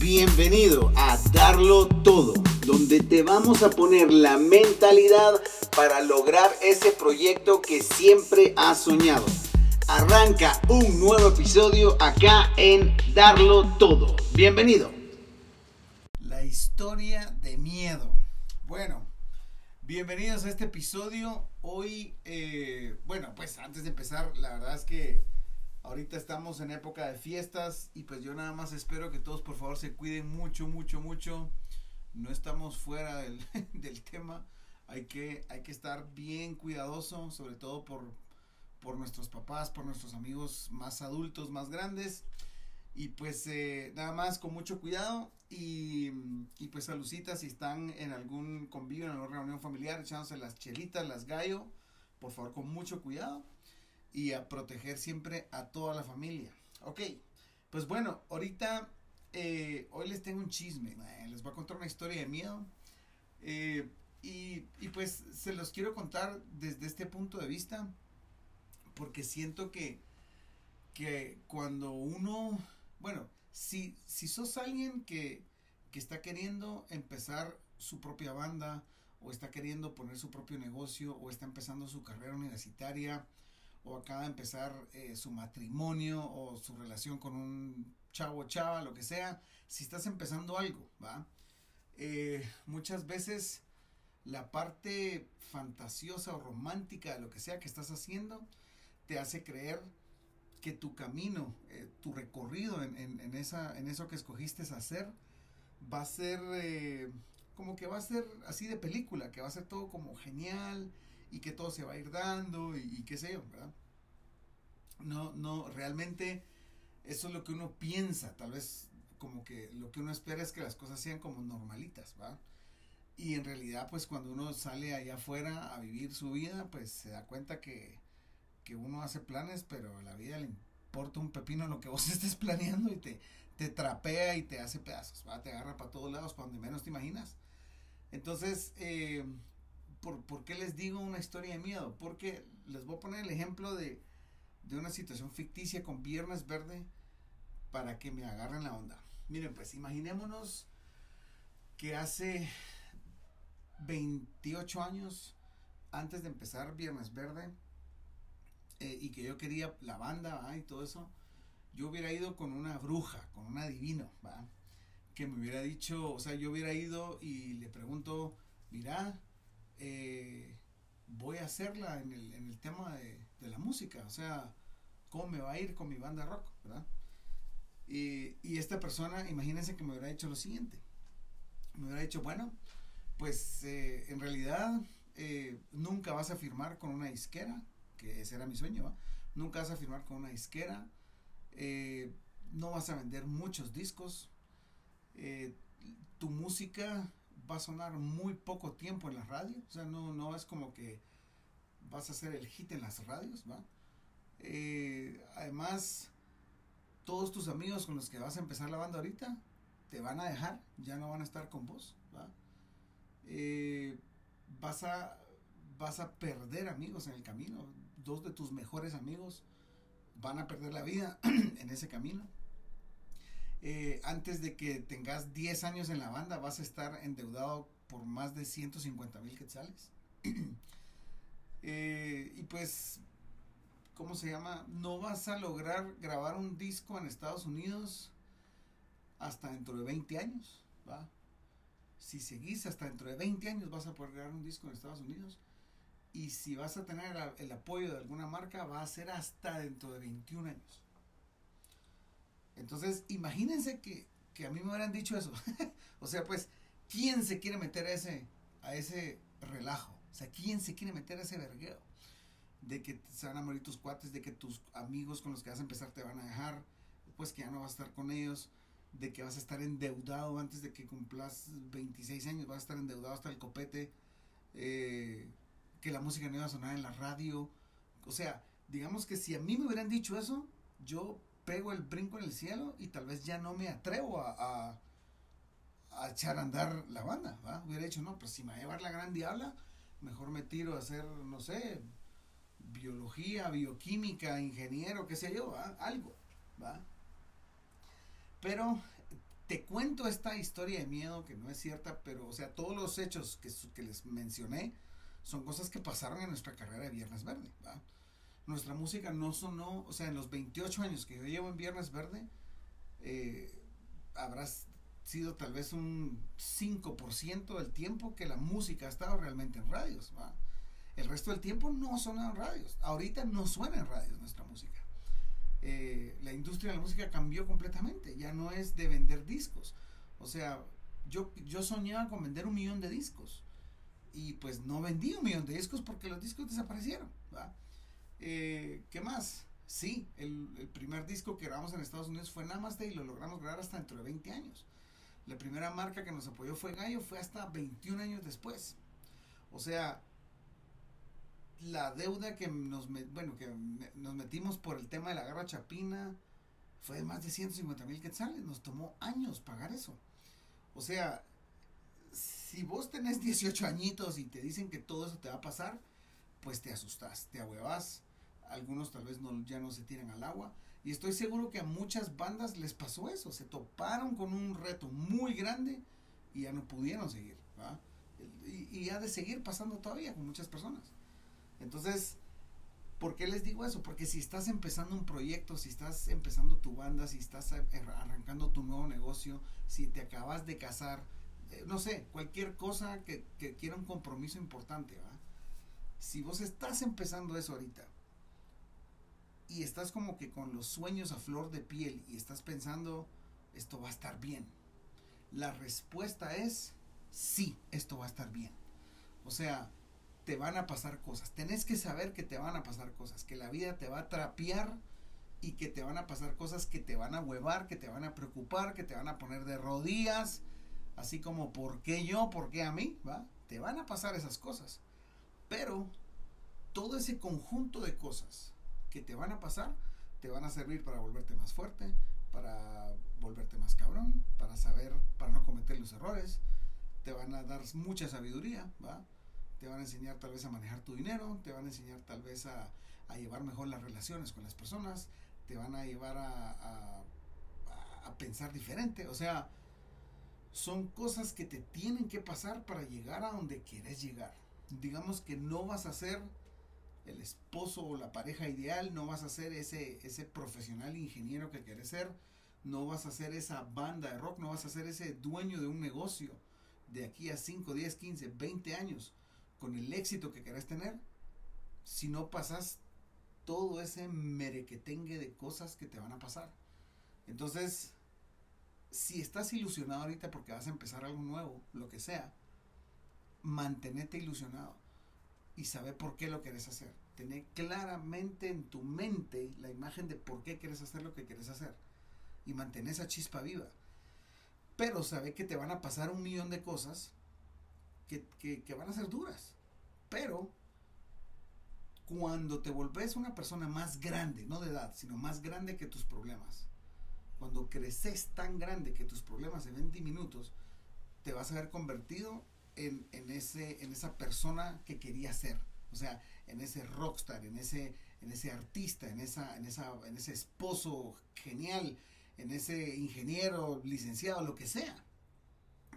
Bienvenido a Darlo Todo, donde te vamos a poner la mentalidad para lograr ese proyecto que siempre has soñado. Arranca un nuevo episodio acá en Darlo Todo. Bienvenido. La historia de miedo. Bueno, bienvenidos a este episodio. Hoy, eh, bueno, pues antes de empezar, la verdad es que Ahorita estamos en época de fiestas y pues yo nada más espero que todos por favor se cuiden mucho, mucho, mucho. No estamos fuera del, del tema. Hay que, hay que estar bien cuidadoso, sobre todo por, por nuestros papás, por nuestros amigos más adultos, más grandes. Y pues eh, nada más con mucho cuidado y, y pues saluditas si están en algún convivio, en alguna reunión familiar, echándose las chelitas, las gallo, por favor con mucho cuidado y a proteger siempre a toda la familia. Ok, pues bueno, ahorita, eh, hoy les tengo un chisme, les voy a contar una historia de miedo. Eh, y, y, pues se los quiero contar desde este punto de vista, porque siento que, que cuando uno, bueno, si, si sos alguien que, que está queriendo empezar su propia banda, o está queriendo poner su propio negocio, o está empezando su carrera universitaria, o acaba de empezar eh, su matrimonio o su relación con un chavo chava, lo que sea, si estás empezando algo, ¿va? Eh, muchas veces la parte fantasiosa o romántica de lo que sea que estás haciendo te hace creer que tu camino, eh, tu recorrido en, en, esa, en eso que escogiste hacer, va a ser como que va a ser así de película, que va a ser todo como genial, y que todo se va a ir dando y, qué sé yo, ¿verdad? No, no, realmente eso es lo que uno piensa, tal vez como que lo que uno espera es que las cosas sean como normalitas, ¿va? Y en realidad, pues cuando uno sale allá afuera a vivir su vida, pues se da cuenta que, que uno hace planes, pero a la vida le importa un pepino lo que vos estés planeando y te, te trapea y te hace pedazos, ¿va? Te agarra para todos lados cuando menos te imaginas. Entonces, eh, ¿por, qué les digo una historia de miedo? Porque les voy a poner el ejemplo de, una situación ficticia con Viernes Verde para que me agarren la onda. Miren, pues imaginémonos que hace 28 años, antes de empezar Viernes Verde, eh, y que yo quería la banda y todo eso, yo hubiera ido con una bruja, con un adivino, que me hubiera dicho, o sea, yo hubiera ido y le pregunto, mira, eh, voy a hacerla en el, en el tema de, la música, o sea, cómo me va a ir con mi banda rock, ¿verdad? Y, y, esta persona, imagínense que me hubiera dicho lo siguiente, me hubiera dicho, bueno, pues eh, en realidad eh, nunca vas a firmar con una disquera, que ese era mi sueño, nunca vas a firmar con una disquera, no vas a vender muchos discos, tu música va a sonar muy poco tiempo en la radio, o sea, no, no es como que vas a hacer el hit en las radios, ¿va? Eh, además, todos tus amigos con los que vas a empezar la banda ahorita te van a dejar, ya no van a estar con vos, ¿va? Eh, vas, a, vas a perder amigos en el camino, dos de tus mejores amigos van a perder la vida en ese camino. Eh, antes de que tengas 10 años en la banda vas a estar endeudado por más de 150 mil quetzales. Eh, y pues, ¿cómo se llama? No vas a lograr grabar un disco en Estados Unidos hasta dentro de 20 años, ¿va? Si seguís hasta dentro de 20 años vas a poder grabar un disco en Estados Unidos. Y si vas a tener el apoyo de alguna marca, va a ser hasta dentro de 21 años. Entonces, imagínense que, a mí me hubieran dicho eso. o sea, pues, ¿quién se quiere meter a ese, a ese relajo? O sea, ¿quién se quiere meter a ese vergueo? De que se van a morir tus cuates, de que tus amigos con los que vas a empezar te van a dejar, pues que ya no vas a estar con ellos, de que vas a estar endeudado antes de que cumplas 26 años, vas a estar endeudado hasta el copete, eh, que la música no iba a sonar en la radio. O sea, digamos que si a mí me hubieran dicho eso, yo pego el brinco en el cielo y tal vez ya no me atrevo a, a, echar a andar la banda, ¿va? Hubiera dicho, no, pues si me va a llevar la gran diabla, mejor me tiro a hacer, no sé, biología, bioquímica, ingeniero, qué sé yo, algo, ¿va? Pero te cuento esta historia de miedo que no es cierta, pero, o sea, todos los hechos que, que les mencioné son cosas que pasaron en nuestra carrera de Viernes Verde. Nuestra música no sonó, o sea, en los 28 años que yo llevo en Viernes Verde, eh, habrá sido tal vez un 5% del tiempo que la música ha estado realmente en radios. El resto del tiempo no suena en radios. Ahorita no suena en radios nuestra música. Eh, la industria de la música cambió completamente. Ya no es de vender discos. O sea, yo, yo soñaba con vender un millón de discos. Y pues no vendí un millón de discos porque los discos desaparecieron. Eh, ¿Qué más? Sí, el, primer disco que grabamos en Estados Unidos fue Namaste y lo logramos grabar hasta dentro de 20 años. La primera marca que nos apoyó fue Gallo, fue hasta 21 años después. O sea, la deuda que nos, bueno, que nos metimos por el tema de la garra chapina fue de más de 150 mil quetzales. Nos tomó años pagar eso. O sea, si vos tenés 18 añitos y te dicen que todo eso te va a pasar, pues te asustas, te ahuevas. Algunos tal vez no, ya no se tiran al agua. Y estoy seguro que a muchas bandas les pasó eso. Se toparon con un reto muy grande y ya no pudieron seguir. Y, y ha de seguir pasando todavía con muchas personas. Entonces, ¿por qué les digo eso? Porque si estás empezando un proyecto, si estás empezando tu banda, si estás arrancando tu nuevo negocio, si te acabas de casar, eh, no sé, cualquier cosa que, que quiera un compromiso importante, ¿va? Si vos estás empezando eso ahorita y estás como que con los sueños a flor de piel y estás pensando, esto va a estar bien, la respuesta es sí, esto va a estar bien. O sea, te van a pasar cosas. Tenés que saber que te van a pasar cosas, que la vida te va a trapear y que te van a pasar cosas que te van a huevar, que te van a preocupar, que te van a poner de rodillas, así como ¿por qué yo? ¿Por qué a mí? ¿Va? Te van a pasar esas cosas. Pero todo ese conjunto de cosas que te van a pasar, te van a servir para volverte más fuerte, para volverte más cabrón, para saber, para no cometer los errores, te van a dar mucha sabiduría, te van a enseñar tal vez a manejar tu dinero, te van a enseñar tal vez a, llevar mejor las relaciones con las personas, te van a llevar a, pensar diferente. O sea, son cosas que te tienen que pasar para llegar a donde quieres llegar. Digamos que no vas a ser el esposo o la pareja ideal, no vas a ser ese, ese profesional ingeniero que quieres ser, no vas a ser esa banda de rock, no vas a ser ese dueño de un negocio de aquí a 5, 10, 15, 20 años con el éxito que querés tener si no pasas todo ese merequetengue de cosas que te van a pasar. Entonces, si estás ilusionado ahorita porque vas a empezar algo nuevo, lo que sea, mantenete ilusionado y sabe por qué lo querés hacer. Tener claramente en tu mente la imagen de por qué quieres hacer lo que quieres hacer y mantener esa chispa viva. Pero sabe que te van a pasar un millón de cosas que, van a ser duras. Pero cuando te volvés una persona más grande, no de edad, sino más grande que tus problemas, cuando creces tan grande que tus problemas se ven diminutos, te vas a ver convertido en, ese, en esa persona que querías ser. O sea, en ese rockstar, en ese, en ese artista, en, esa, en, esa, en ese esposo genial, en ese ingeniero, licenciado, lo que sea.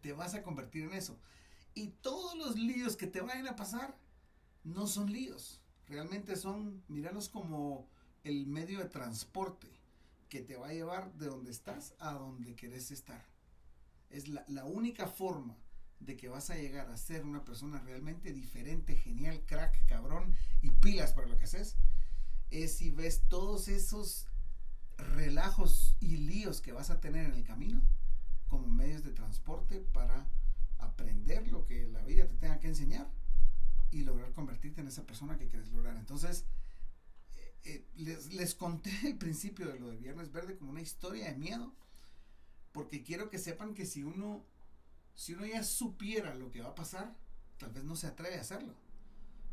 Te vas a convertir en eso. Y todos los líos que te vayan a pasar no son líos. Realmente son, míralos como el medio de transporte que te va a llevar de donde estás a donde querés estar. Es la, la única forma de que vas a llegar a ser una persona realmente diferente, genial, crack, cabrón y pilas para lo que haces, es si ves todos esos relajos y líos que vas a tener en el camino como medios de transporte para aprender lo que la vida te tenga que enseñar y lograr convertirte en esa persona que quieres lograr. Entonces, eh, eh, les, les, conté el principio de lo de Viernes Verde como una historia de miedo, porque quiero que sepan que si uno, si uno ya supiera lo que va a pasar, tal vez no se atreve a hacerlo,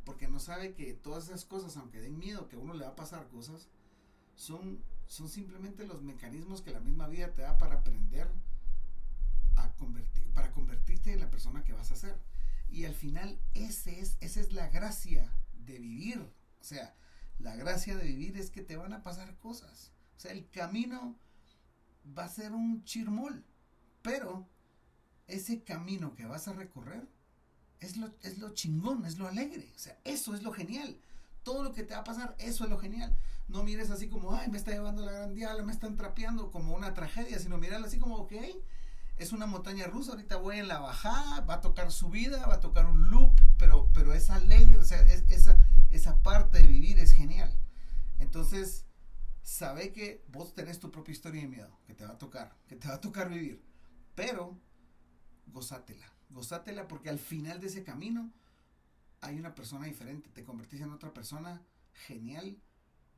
porque no sabe que todas esas cosas, aunque den miedo que a uno le va a pasar cosas, son, son simplemente los mecanismos que la misma vida te da para aprender convertir, para convertirte en la persona que vas a ser. Y al final ese es, esa es la gracia de vivir. O sea, la gracia de vivir es que te van a pasar cosas. O sea, el camino va a ser un chirmol. Pero ese camino que vas a recorrer es lo, es lo chingón, es lo alegre. O sea, eso es lo genial. Todo lo que te va a pasar, eso es lo genial. No mires así como, ay, me está llevando la gran diabla, me están trapeando como una tragedia, sino mirarlo así como, ok, es una montaña rusa, ahorita voy en la bajada, va a tocar subida, va a tocar un loop, pero, pero es alegre, o sea, esa, esa parte de vivir es genial. Entonces, sabe que vos tenés tu propia historia de miedo, que te va a tocar, que te va a tocar vivir, pero gozátela, gozátela porque al final de ese camino hay una persona diferente, te convertís en otra persona genial,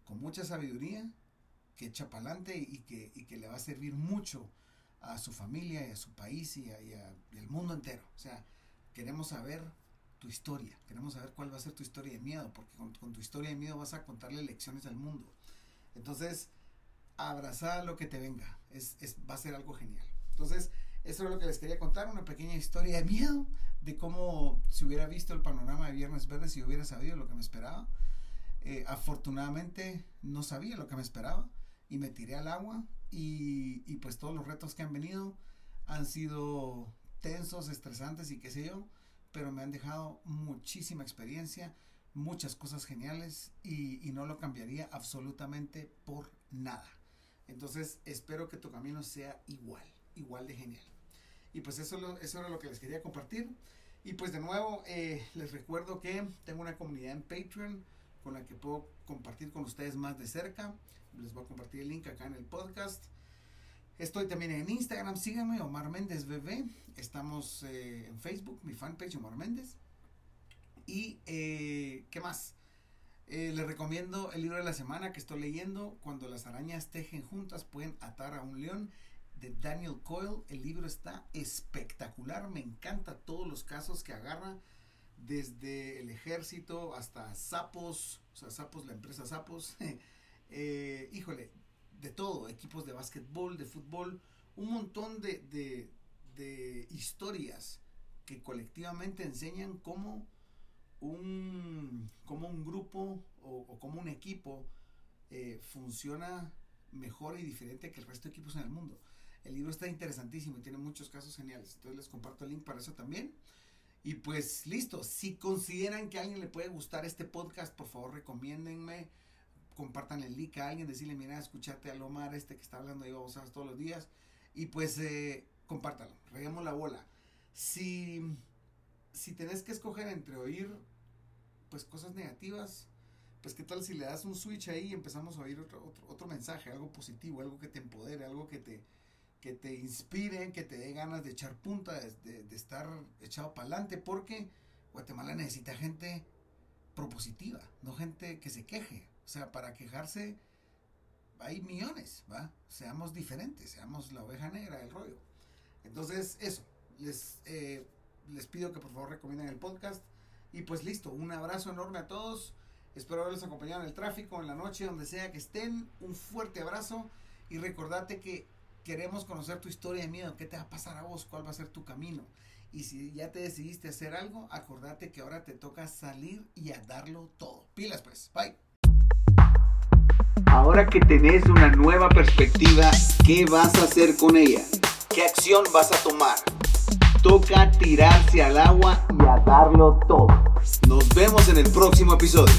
con mucha sabiduría, que echa para adelante y que, y que le va a servir mucho a su familia y a su país y, al mundo entero. O sea, queremos saber tu historia, queremos saber cuál va a ser tu historia de miedo, porque con, tu historia de miedo vas a contarle lecciones al mundo. Entonces, abrazar lo que te venga, es, va a ser algo genial. Entonces, eso es lo que les quería contar, una pequeña historia de miedo, de cómo si hubiera visto el panorama de Viernes Verde, si hubiera sabido lo que me esperaba. Eh, afortunadamente no sabía lo que me esperaba y me tiré al agua y, pues todos los retos que han venido han sido tensos, estresantes y qué sé yo, pero me han dejado muchísima experiencia, muchas cosas geniales y no lo cambiaría absolutamente por nada. Entonces espero que tu camino sea igual, igual de genial. Y pues eso, eso era lo que les quería compartir. Y pues de nuevo eh, les recuerdo que tengo una comunidad en Patreon con la que puedo compartir con ustedes más de cerca. Les voy a compartir el link acá en el podcast. Estoy también en Instagram, síganme, Omar Méndez BB. Estamos eh, en Facebook, mi fanpage Omar Méndez. Y, eh, ¿qué más? Les recomiendo el libro de la semana que estoy leyendo, Cuando las arañas tejen juntas pueden atar a un león, de Daniel Coyle. El libro está espectacular, me encanta todos los casos que agarra, desde el ejército hasta Sapos, o sea, Sapos, la empresa Sapos. Eh, híjole, de todo, equipos de básquetbol, de fútbol, un montón de, historias que colectivamente enseñan cómo un, como un grupo o, como un equipo eh, funciona mejor y diferente que el resto de equipos en el mundo. El libro está interesantísimo y tiene muchos casos geniales. Entonces les comparto el link para eso también. Y pues listo, si consideran que a alguien le puede gustar este podcast, por favor recomiéndenme compartan el link a alguien, decirle, mira, escúchate a Lomar, este que está hablando de babosas todos los días, y pues eh, compártalo, reguemos la bola. Si, si tenés que escoger entre oír, pues cosas negativas, pues qué tal si le das un switch ahí y empezamos a oír otro, otro, mensaje, algo positivo, algo que te empodere, algo que te, que te inspire, que te dé ganas de echar punta, de, estar echado para adelante, porque Guatemala necesita gente propositiva, no gente que se queje. O sea, para quejarse hay millones, ¿va? Seamos diferentes, seamos la oveja negra del rollo. Entonces, eso, les, eh, les pido que por favor recomienden el podcast. Y pues listo, un abrazo enorme a todos. Espero haberles acompañado en el tráfico, en la noche, donde sea que estén. Un fuerte abrazo y recordate que queremos conocer tu historia de miedo. ¿Qué te va a pasar a vos? ¿Cuál va a ser tu camino? Y si ya te decidiste hacer algo, acordate que ahora te toca salir y a darlo todo. Pilas pues, bye. Ahora que tenés una nueva perspectiva, ¿qué vas a hacer con ella? ¿Qué acción vas a tomar? Toca tirarse al agua y a darlo todo. Nos vemos en el próximo episodio.